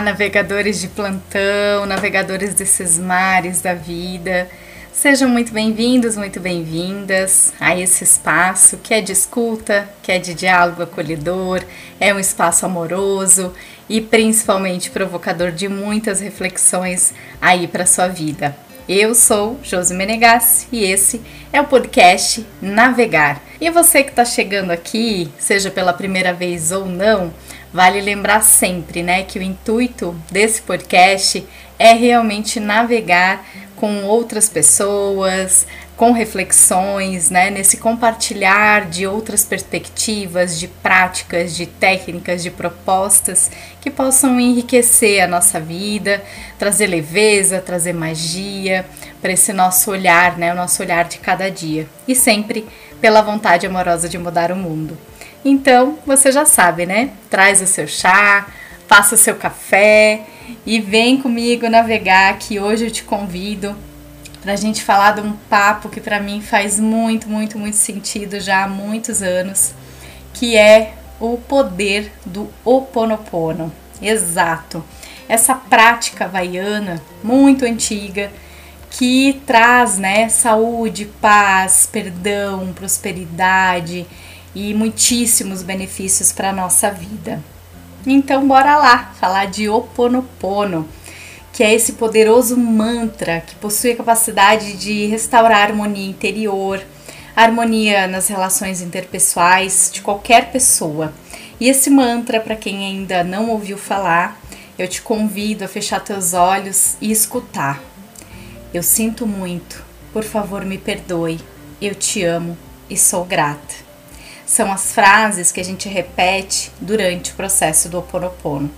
Navegadores de plantão, navegadores desses mares da vida. Sejam muito bem-vindos, muito bem-vindas a esse espaço que é de escuta, que é de diálogo acolhedor, é um espaço amoroso e principalmente provocador de muitas reflexões aí para sua vida. Eu sou Josi Menegassi e esse é o podcast Navegar. E você que está chegando aqui, seja pela primeira vez ou não, vale lembrar sempre, né, que o intuito desse podcast é realmente navegar com outras pessoas, com reflexões, né, nesse compartilhar de outras perspectivas, de práticas, de técnicas, de propostas que possam enriquecer a nossa vida, trazer leveza, trazer magia para esse nosso olhar, né, o nosso olhar de cada dia e sempre pela vontade amorosa de mudar o mundo. Então, você já sabe, né? Traz o seu chá, faça o seu café e vem comigo navegar que hoje eu te convido para a gente falar de um papo que para mim faz muito, muito, muito sentido já há muitos anos, que é o poder do Oponopono. Exato. Essa prática havaiana muito antiga que traz, né, saúde, paz, perdão, prosperidade e muitíssimos benefícios para a nossa vida. Então, bora lá falar de Oponopono, que é esse poderoso mantra que possui a capacidade de restaurar a harmonia interior, a harmonia nas relações interpessoais de qualquer pessoa. E esse mantra, para quem ainda não ouviu falar, eu te convido a fechar teus olhos e escutar. Eu sinto muito, por favor me perdoe, eu te amo e sou grata são as frases que a gente repete durante o processo do oponopono.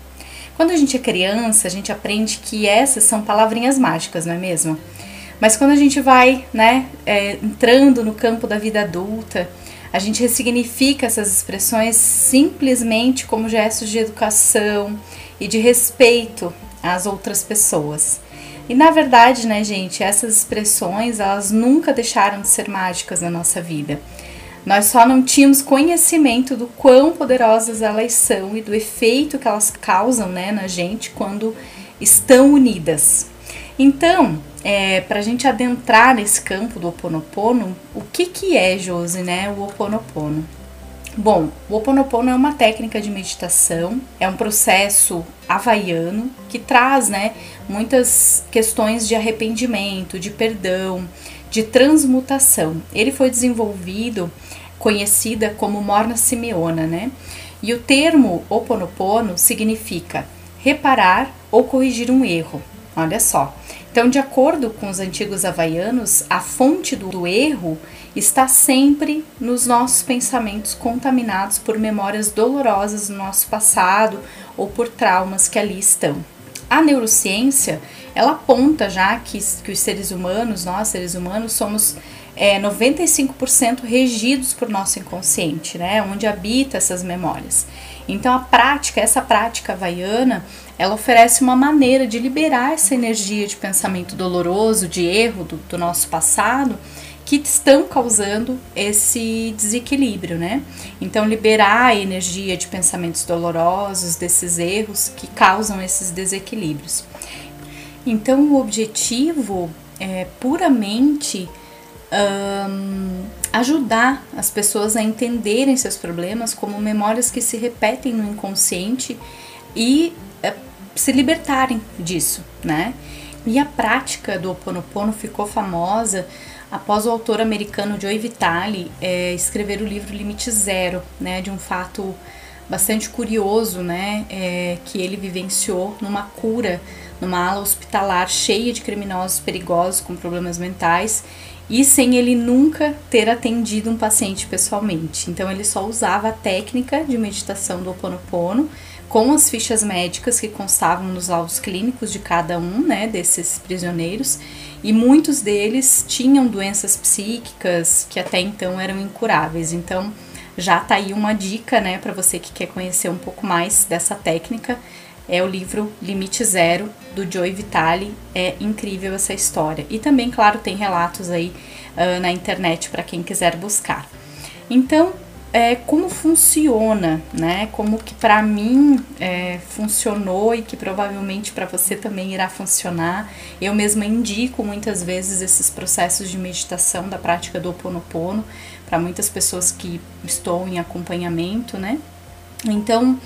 Quando a gente é criança, a gente aprende que essas são palavrinhas mágicas, não é mesmo? Mas quando a gente vai, né, é, entrando no campo da vida adulta, a gente ressignifica essas expressões simplesmente como gestos de educação e de respeito às outras pessoas. E na verdade, né, gente, essas expressões, elas nunca deixaram de ser mágicas na nossa vida. Nós só não tínhamos conhecimento do quão poderosas elas são e do efeito que elas causam né, na gente quando estão unidas. Então, é, para a gente adentrar nesse campo do Oponopono, o que, que é, Josi, né, o Oponopono? Bom, o Oponopono é uma técnica de meditação, é um processo havaiano que traz né, muitas questões de arrependimento, de perdão, de transmutação. Ele foi desenvolvido, conhecida como Morna Simeona, né? E o termo Oponopono significa reparar ou corrigir um erro. Olha só. Então, de acordo com os antigos havaianos, a fonte do erro está sempre nos nossos pensamentos contaminados por memórias dolorosas do nosso passado ou por traumas que ali estão. A neurociência ela aponta já que, que os seres humanos, nós seres humanos, somos é, 95% regidos por nosso inconsciente, né? Onde habita essas memórias. Então a prática, essa prática havaiana, ela oferece uma maneira de liberar essa energia de pensamento doloroso, de erro do, do nosso passado, que estão causando esse desequilíbrio, né? Então, liberar a energia de pensamentos dolorosos, desses erros que causam esses desequilíbrios. Então, o objetivo é puramente um, ajudar as pessoas a entenderem seus problemas como memórias que se repetem no inconsciente e é, se libertarem disso, né? E a prática do Ho Oponopono ficou famosa após o autor americano Joe Vitale é, escrever o livro Limite Zero, né, de um fato bastante curioso, né, é, que ele vivenciou numa cura numa ala hospitalar cheia de criminosos perigosos com problemas mentais e sem ele nunca ter atendido um paciente pessoalmente. Então ele só usava a técnica de meditação do Ho Oponopono com as fichas médicas que constavam nos laudos clínicos de cada um, né, desses prisioneiros, e muitos deles tinham doenças psíquicas que até então eram incuráveis. Então, já tá aí uma dica, né, para você que quer conhecer um pouco mais dessa técnica é o livro Limite Zero do Joey Vitale. É incrível essa história. E também, claro, tem relatos aí uh, na internet para quem quiser buscar. Então, é, como funciona, né? Como que para mim é, funcionou e que provavelmente para você também irá funcionar. Eu mesma indico muitas vezes esses processos de meditação da prática do Ho Oponopono para muitas pessoas que estou em acompanhamento, né? Então,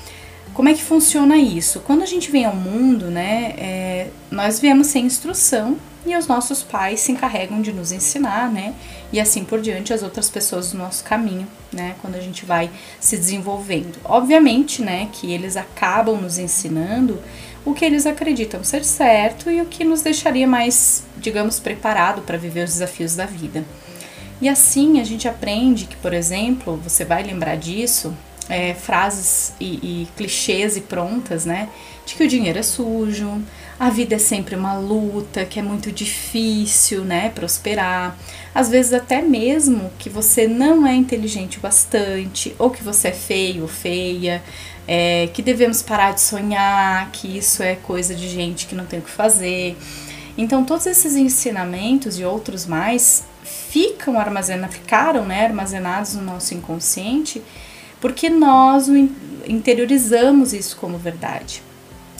como é que funciona isso? Quando a gente vem ao mundo, né, é, nós viemos sem instrução e os nossos pais se encarregam de nos ensinar, né? E assim por diante as outras pessoas do nosso caminho, né? Quando a gente vai se desenvolvendo. Obviamente, né, que eles acabam nos ensinando o que eles acreditam ser certo e o que nos deixaria mais, digamos, preparado para viver os desafios da vida. E assim a gente aprende que, por exemplo, você vai lembrar disso, é, frases e, e clichês e prontas, né? De que o dinheiro é sujo, a vida é sempre uma luta, que é muito difícil, né, prosperar. Às vezes até mesmo que você não é inteligente o bastante, ou que você é feio ou feia, é, que devemos parar de sonhar, que isso é coisa de gente que não tem o que fazer. Então todos esses ensinamentos e outros mais ficam armazenados, ficaram né, armazenados no nosso inconsciente, porque nós interiorizamos isso como verdade.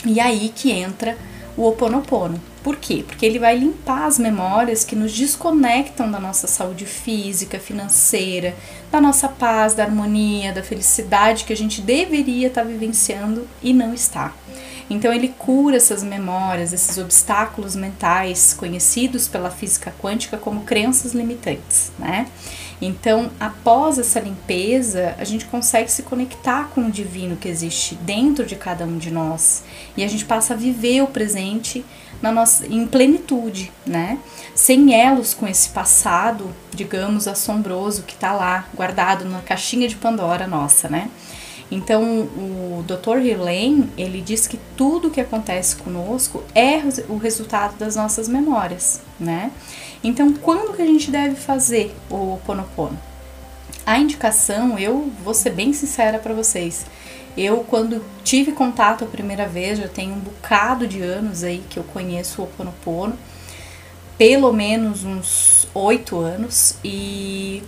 E aí que entra o Oponopono. Por quê? Porque ele vai limpar as memórias que nos desconectam da nossa saúde física, financeira, da nossa paz, da harmonia, da felicidade que a gente deveria estar vivenciando e não está. Então ele cura essas memórias, esses obstáculos mentais conhecidos pela física quântica como crenças limitantes, né? Então, após essa limpeza, a gente consegue se conectar com o divino que existe dentro de cada um de nós e a gente passa a viver o presente na nossa, em plenitude, né? Sem elos com esse passado, digamos, assombroso que está lá guardado na caixinha de Pandora nossa, né? Então, o Dr. Hirlane, ele diz que tudo que acontece conosco é o resultado das nossas memórias, né? Então, quando que a gente deve fazer o Ponopono? A indicação, eu vou ser bem sincera para vocês. Eu, quando tive contato a primeira vez, já tem um bocado de anos aí que eu conheço o Ho Oponopono, pelo menos uns oito anos, e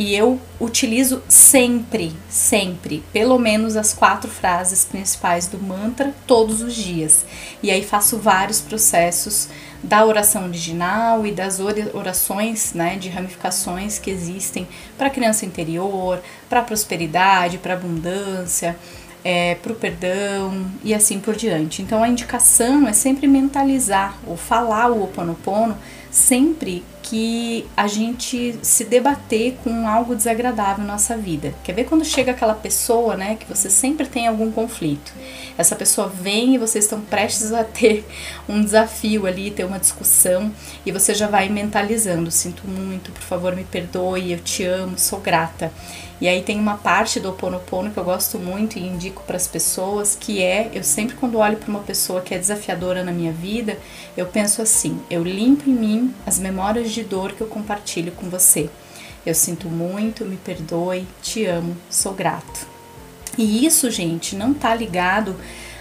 e eu utilizo sempre, sempre, pelo menos as quatro frases principais do mantra todos os dias. E aí faço vários processos da oração original e das orações, né, de ramificações que existem para criança interior, para prosperidade, para abundância, é, para o perdão e assim por diante. Então a indicação é sempre mentalizar ou falar o Oponopono sempre que a gente se debater com algo desagradável na nossa vida. Quer ver quando chega aquela pessoa, né, que você sempre tem algum conflito. Essa pessoa vem e vocês estão prestes a ter um desafio ali, ter uma discussão e você já vai mentalizando, sinto muito, por favor, me perdoe, eu te amo, sou grata. E aí tem uma parte do Oponopono que eu gosto muito e indico para as pessoas, que é, eu sempre quando olho para uma pessoa que é desafiadora na minha vida, eu penso assim, eu limpo em mim as memórias de dor que eu compartilho com você. Eu sinto muito, me perdoe, te amo, sou grato. E isso, gente, não tá ligado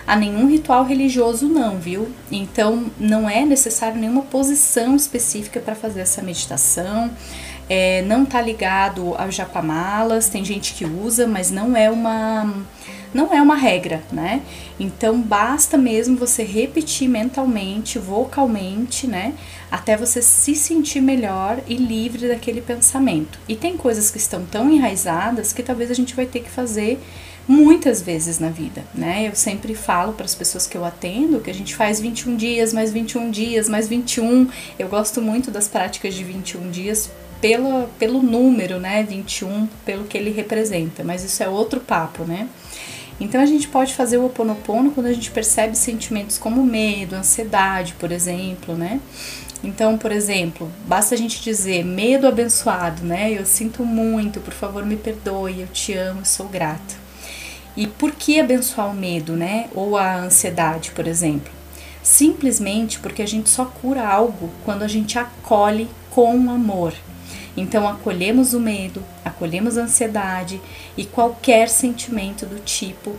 a nenhum ritual religioso não, viu? Então não é necessário nenhuma posição específica para fazer essa meditação é, não tá ligado ao japamalas, tem gente que usa, mas não é uma não é uma regra, né? Então basta mesmo você repetir mentalmente, vocalmente, né? Até você se sentir melhor e livre daquele pensamento. E tem coisas que estão tão enraizadas que talvez a gente vai ter que fazer muitas vezes na vida, né? Eu sempre falo para as pessoas que eu atendo que a gente faz 21 dias, mais 21 dias, mais 21. Eu gosto muito das práticas de 21 dias pelo, pelo número, né, 21, pelo que ele representa, mas isso é outro papo, né? Então a gente pode fazer o oponopono quando a gente percebe sentimentos como medo, ansiedade, por exemplo, né? Então, por exemplo, basta a gente dizer medo abençoado, né? Eu sinto muito, por favor, me perdoe, eu te amo, sou grata. E por que abençoar o medo, né? Ou a ansiedade, por exemplo? Simplesmente porque a gente só cura algo quando a gente acolhe com amor. Então acolhemos o medo, acolhemos a ansiedade e qualquer sentimento do tipo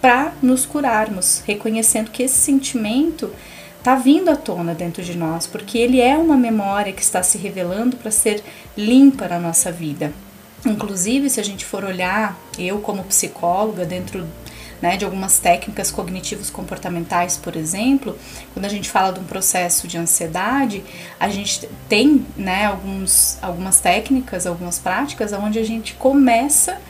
para nos curarmos, reconhecendo que esse sentimento está vindo à tona dentro de nós, porque ele é uma memória que está se revelando para ser limpa na nossa vida. Inclusive, se a gente for olhar, eu como psicóloga, dentro né, de algumas técnicas cognitivos comportamentais, por exemplo, quando a gente fala de um processo de ansiedade, a gente tem né, alguns, algumas técnicas, algumas práticas onde a gente começa.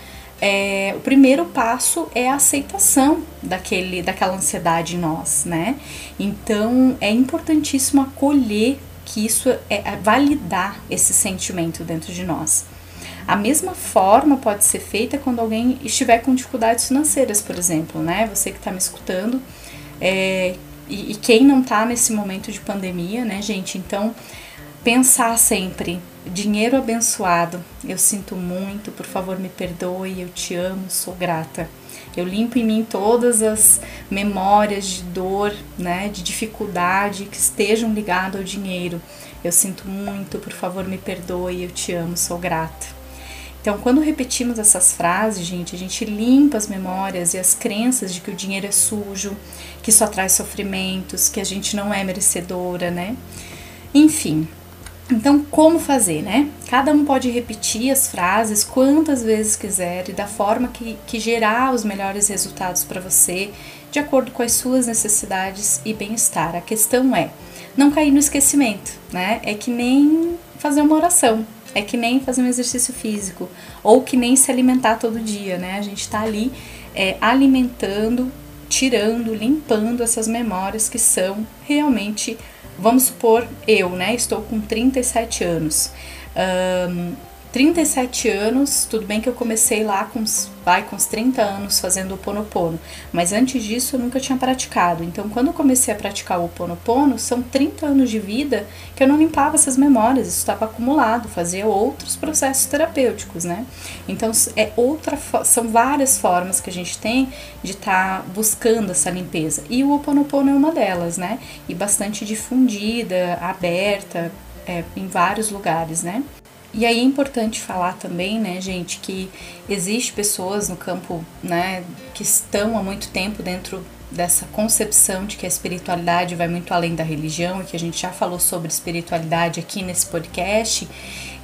É, o primeiro passo é a aceitação daquele, daquela ansiedade em nós, né? Então é importantíssimo acolher que isso é, é validar esse sentimento dentro de nós. A mesma forma pode ser feita quando alguém estiver com dificuldades financeiras, por exemplo, né? Você que está me escutando, é, e, e, quem não está nesse momento de pandemia, né, gente? Então, pensar sempre: dinheiro abençoado, eu sinto muito, por favor me perdoe, eu te amo, sou grata. Eu limpo em mim todas as memórias de dor, né, de dificuldade que estejam ligadas ao dinheiro. Eu sinto muito, por favor me perdoe, eu te amo, sou grata. Então, quando repetimos essas frases, gente, a gente limpa as memórias e as crenças de que o dinheiro é sujo, que só traz sofrimentos, que a gente não é merecedora, né? Enfim. Então, como fazer, né? Cada um pode repetir as frases quantas vezes quiser e da forma que, que gerar os melhores resultados para você, de acordo com as suas necessidades e bem-estar. A questão é não cair no esquecimento, né? É que nem fazer uma oração. É que nem fazer um exercício físico, ou que nem se alimentar todo dia, né? A gente está ali é, alimentando, tirando, limpando essas memórias que são realmente, vamos supor, eu, né? Estou com 37 anos. Um, 37 anos, tudo bem que eu comecei lá com uns, vai, com uns 30 anos fazendo o Ponopono, mas antes disso eu nunca tinha praticado. Então, quando eu comecei a praticar o Ponopono, são 30 anos de vida que eu não limpava essas memórias, isso estava acumulado, fazia outros processos terapêuticos, né? Então, é outra, são várias formas que a gente tem de estar tá buscando essa limpeza. E o Ponopono é uma delas, né? E bastante difundida, aberta, é, em vários lugares, né? E aí é importante falar também, né, gente, que existe pessoas no campo, né, que estão há muito tempo dentro dessa concepção de que a espiritualidade vai muito além da religião e que a gente já falou sobre espiritualidade aqui nesse podcast,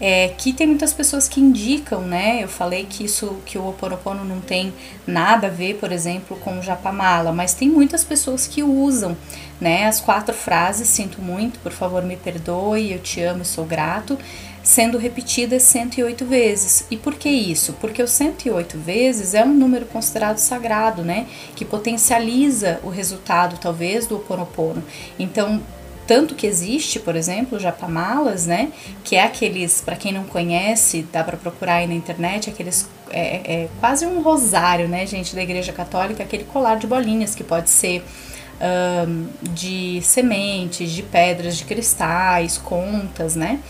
é, que tem muitas pessoas que indicam, né? Eu falei que isso, que o Oponopono não tem nada a ver, por exemplo, com o Japamala, mas tem muitas pessoas que usam, né? As quatro frases, sinto muito, por favor me perdoe, eu te amo, sou grato, sendo repetidas 108 vezes. E por que isso? Porque o 108 vezes é um número considerado sagrado, né? Que potencializa o resultado, talvez, do Oponopono. Então, tanto que existe, por exemplo, japamalas, né? Que é aqueles, para quem não conhece, dá para procurar aí na internet, aqueles é, é, quase um rosário, né, gente, da Igreja Católica, aquele colar de bolinhas que pode ser um, de sementes, de pedras, de cristais, contas, né?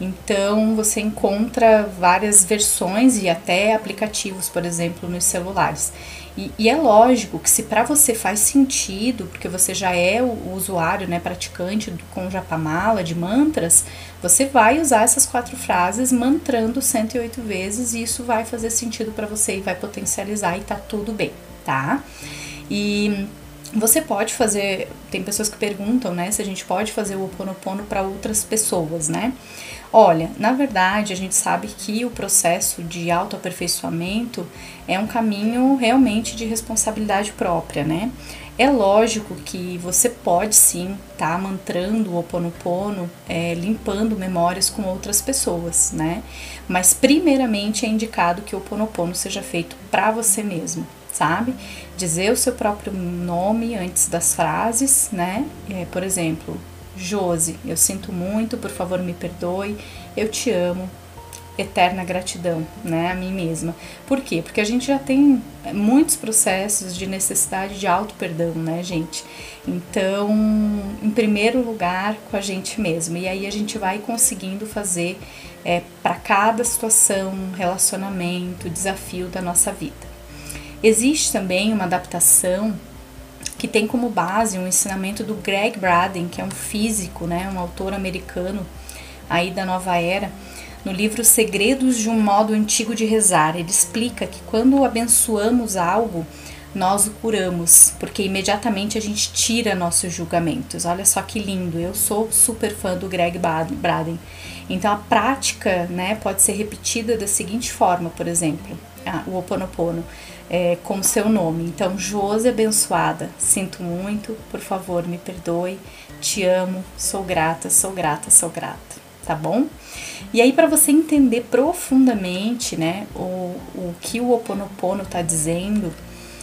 Então você encontra várias versões e até aplicativos, por exemplo, nos celulares. E, e é lógico que se para você faz sentido, porque você já é o, usuário, né, praticante do, com Japamala, de mantras, você vai usar essas quatro frases mantrando 108 vezes e isso vai fazer sentido para você e vai potencializar e tá tudo bem, tá? E você pode fazer, tem pessoas que perguntam, né, se a gente pode fazer o Ho Oponopono para outras pessoas, né? Olha, na verdade, a gente sabe que o processo de autoaperfeiçoamento é um caminho realmente de responsabilidade própria, né? É lógico que você pode sim estar tá mantrando o Oponopono, é, limpando memórias com outras pessoas, né? Mas primeiramente é indicado que o Oponopono seja feito para você mesmo, sabe? Dizer o seu próprio nome antes das frases, né? É, por exemplo, Josi, eu sinto muito, por favor me perdoe, eu te amo, eterna gratidão, né, a mim mesma. Por quê? Porque a gente já tem muitos processos de necessidade de auto perdão, né, gente? Então, em primeiro lugar, com a gente mesmo. E aí a gente vai conseguindo fazer é, para cada situação, relacionamento, desafio da nossa vida. Existe também uma adaptação que tem como base um ensinamento do Greg Braden, que é um físico, né, um autor americano aí da nova era, no livro Segredos de um Modo Antigo de Rezar. Ele explica que quando abençoamos algo, nós o curamos, porque imediatamente a gente tira nossos julgamentos. Olha só que lindo, eu sou super fã do Greg Braden. Então a prática né, pode ser repetida da seguinte forma, por exemplo, ah, o Oponopono é, com seu nome. Então, Josi abençoada, sinto muito, por favor, me perdoe, te amo, sou grata, sou grata, sou grata, tá bom? E aí, para você entender profundamente né, o, o que o Oponopono está dizendo,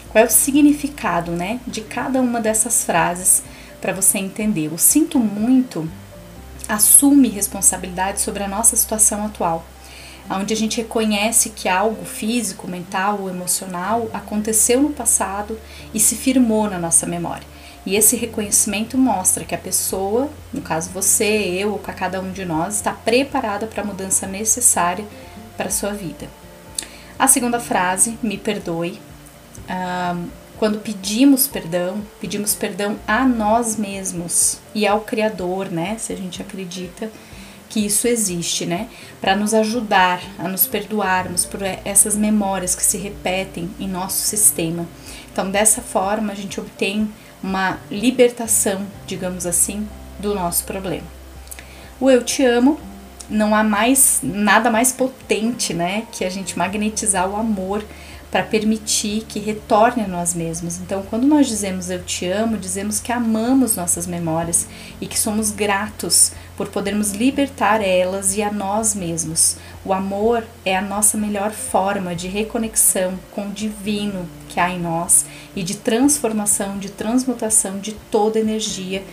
qual é o significado né, de cada uma dessas frases para você entender. O sinto muito assume responsabilidade sobre a nossa situação atual onde a gente reconhece que algo físico, mental ou emocional aconteceu no passado e se firmou na nossa memória. E esse reconhecimento mostra que a pessoa, no caso você, eu ou cada um de nós, está preparada para a mudança necessária para a sua vida. A segunda frase, me perdoe. quando pedimos perdão, pedimos perdão a nós mesmos e ao Criador, né? Se a gente acredita que isso existe, né? Para nos ajudar a nos perdoarmos por essas memórias que se repetem em nosso sistema. Então, dessa forma, a gente obtém uma libertação, digamos assim, do nosso problema. O eu te amo, não há mais nada mais potente, né, que a gente magnetizar o amor para permitir que retorne a nós mesmos. Então, quando nós dizemos eu te amo, dizemos que amamos nossas memórias e que somos gratos por podermos libertar elas e a nós mesmos. O amor é a nossa melhor forma de reconexão com o divino que há em nós e de transformação, de transmutação de toda energia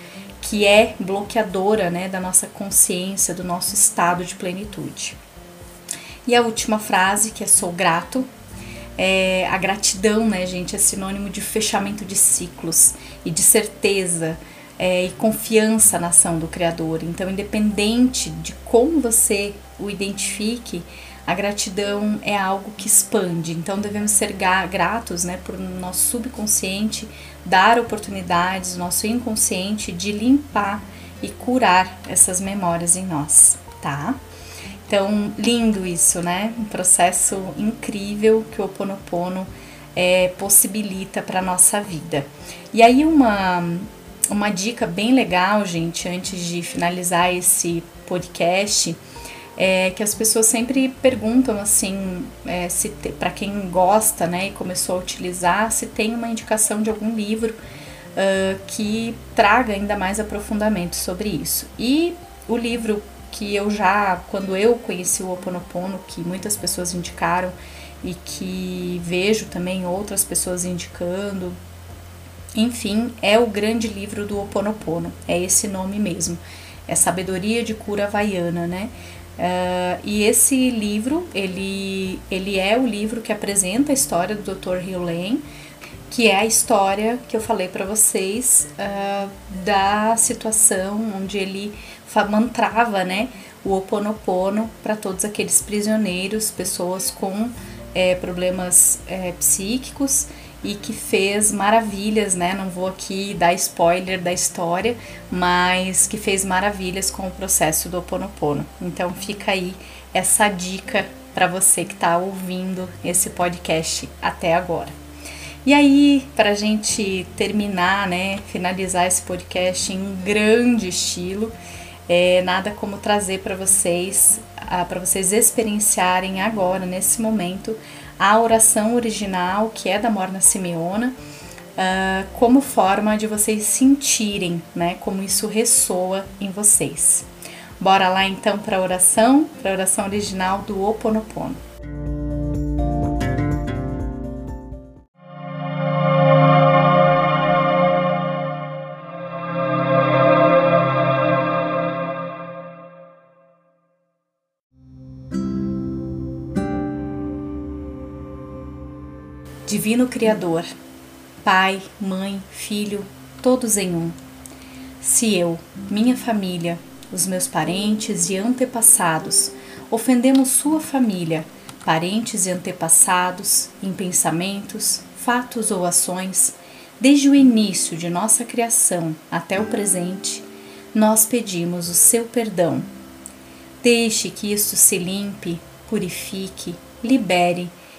que é bloqueadora né, da nossa consciência, do nosso estado de plenitude. E a última frase, que é sou grato, é, a gratidão, né, gente, é sinônimo de fechamento de ciclos e de certeza é, e confiança na ação do Criador. Então, independente de como você o identifique, a gratidão é algo que expande. Então, devemos ser gratos, né, por nosso subconsciente dar oportunidades, nosso inconsciente de limpar e curar essas memórias em nós, tá? Então, lindo isso, né? Um processo incrível que o Ho Oponopono é, possibilita para nossa vida. E aí, uma, uma dica bem legal, gente, antes de finalizar esse podcast, é que as pessoas sempre perguntam assim, é, se para quem gosta, né, e começou a utilizar, se tem uma indicação de algum livro uh, que traga ainda mais aprofundamento sobre isso. E o livro que eu já, quando eu conheci o Ho Oponopono, que muitas pessoas indicaram e que vejo também outras pessoas indicando, enfim, é o grande livro do Ho Oponopono, é esse nome mesmo, é Sabedoria de Cura Havaiana, né? Uh, e esse livro, ele, ele é o livro que apresenta a história do Dr. Hugh Lane, que é a história que eu falei para vocês uh, da situação onde ele mantrava, né, o Oponopono para todos aqueles prisioneiros, pessoas com é, problemas é, psíquicos e que fez maravilhas, né? Não vou aqui dar spoiler da história, mas que fez maravilhas com o processo do Oponopono. Então fica aí essa dica para você que está ouvindo esse podcast até agora. E aí, para a gente terminar, né, finalizar esse podcast em grande estilo, é nada como trazer para vocês, para vocês experienciarem agora, nesse momento, a oração original, que é da Morna Simeona, uh, como forma de vocês sentirem, né, como isso ressoa em vocês. Bora lá então para a oração, para a oração original do Ho Oponopono. Divino Criador, Pai, Mãe, Filho, todos em um. Se eu, minha família, os meus parentes e antepassados ofendemos Sua família, parentes e antepassados, em pensamentos, fatos ou ações, desde o início de nossa criação até o presente, nós pedimos o seu perdão. Deixe que isto se limpe, purifique, libere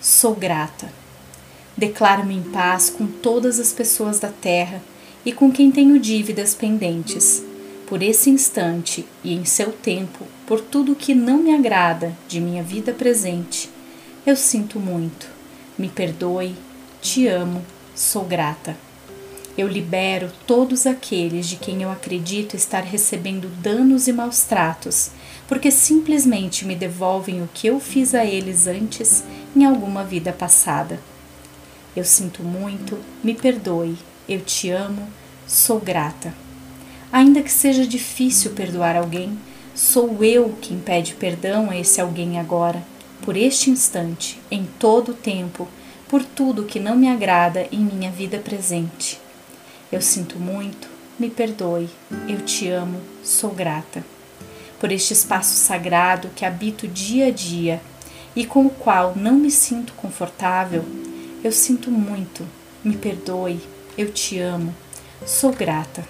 sou grata. Declaro-me em paz com todas as pessoas da terra e com quem tenho dívidas pendentes. Por esse instante e em seu tempo, por tudo que não me agrada de minha vida presente, eu sinto muito. Me perdoe, te amo, sou grata. Eu libero todos aqueles de quem eu acredito estar recebendo danos e maus tratos, porque simplesmente me devolvem o que eu fiz a eles antes em alguma vida passada. Eu sinto muito, me perdoe, eu te amo, sou grata. Ainda que seja difícil perdoar alguém, sou eu quem pede perdão a esse alguém agora, por este instante, em todo o tempo, por tudo que não me agrada em minha vida presente. Eu sinto muito, me perdoe, eu te amo, sou grata. Por este espaço sagrado que habito dia a dia e com o qual não me sinto confortável, eu sinto muito, me perdoe, eu te amo, sou grata.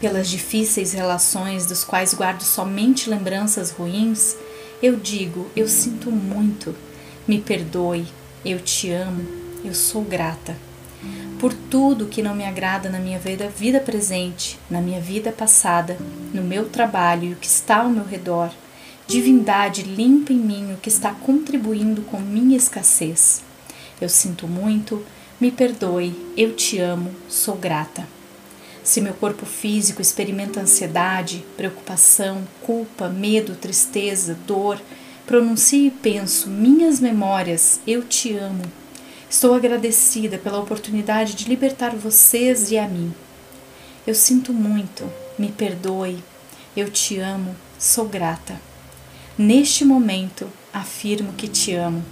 Pelas difíceis relações dos quais guardo somente lembranças ruins, eu digo, eu sinto muito, me perdoe, eu te amo, eu sou grata por tudo que não me agrada na minha vida, vida presente, na minha vida passada, no meu trabalho e o que está ao meu redor. Divindade limpa em mim o que está contribuindo com minha escassez. Eu sinto muito, me perdoe, eu te amo, sou grata. Se meu corpo físico experimenta ansiedade, preocupação, culpa, medo, tristeza, dor, pronuncio e penso minhas memórias, eu te amo, Estou agradecida pela oportunidade de libertar vocês e a mim. Eu sinto muito, me perdoe, eu te amo, sou grata. Neste momento, afirmo que te amo.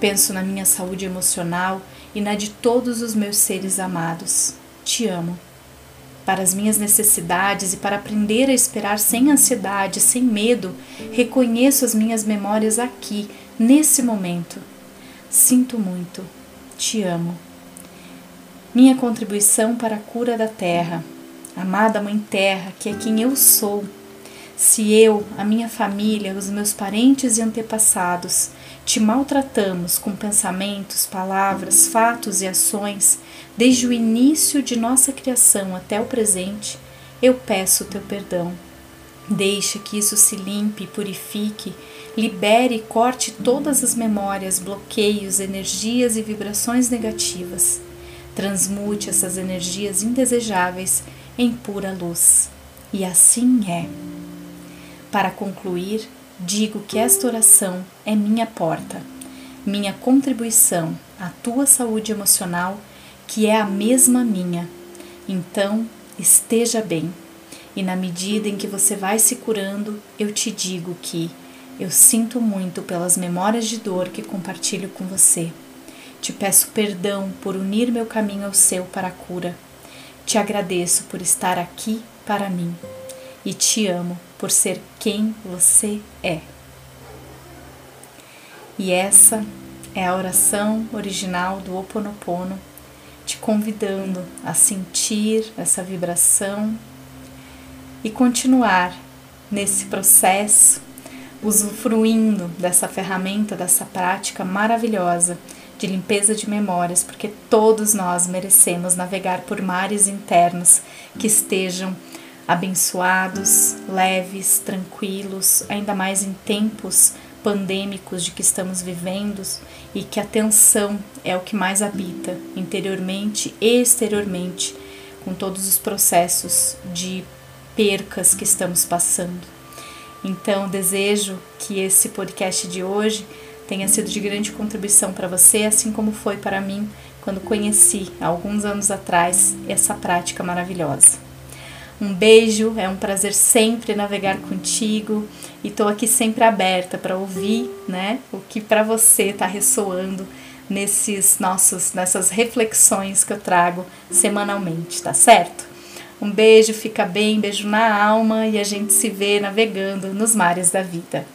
Penso na minha saúde emocional e na de todos os meus seres amados. Te amo. Para as minhas necessidades e para aprender a esperar sem ansiedade, sem medo, reconheço as minhas memórias aqui, nesse momento. Sinto muito, te amo. Minha contribuição para a cura da terra, amada Mãe Terra, que é quem eu sou. Se eu, a minha família, os meus parentes e antepassados te maltratamos com pensamentos, palavras, fatos e ações, desde o início de nossa criação até o presente, eu peço o teu perdão. Deixa que isso se limpe purifique Libere e corte todas as memórias, bloqueios, energias e vibrações negativas. Transmute essas energias indesejáveis em pura luz. E assim é. Para concluir, digo que esta oração é minha porta, minha contribuição à tua saúde emocional, que é a mesma minha. Então, esteja bem. E na medida em que você vai se curando, eu te digo que eu sinto muito pelas memórias de dor que compartilho com você. Te peço perdão por unir meu caminho ao seu para a cura. Te agradeço por estar aqui para mim e te amo por ser quem você é. E essa é a oração original do Ho Oponopono, te convidando a sentir essa vibração e continuar nesse processo usufruindo dessa ferramenta, dessa prática maravilhosa de limpeza de memórias, porque todos nós merecemos navegar por mares internos que estejam abençoados, leves, tranquilos, ainda mais em tempos pandêmicos de que estamos vivendo e que a tensão é o que mais habita interiormente e exteriormente, com todos os processos de percas que estamos passando. Então, desejo que esse podcast de hoje tenha sido de grande contribuição para você, assim como foi para mim quando conheci, alguns anos atrás, essa prática maravilhosa. Um beijo, é um prazer sempre navegar contigo e estou aqui sempre aberta para ouvir, né, o que para você está ressoando nesses nossos nessas reflexões que eu trago semanalmente, tá certo? Um beijo, fica bem, beijo na alma e a gente se vê navegando nos mares da vida.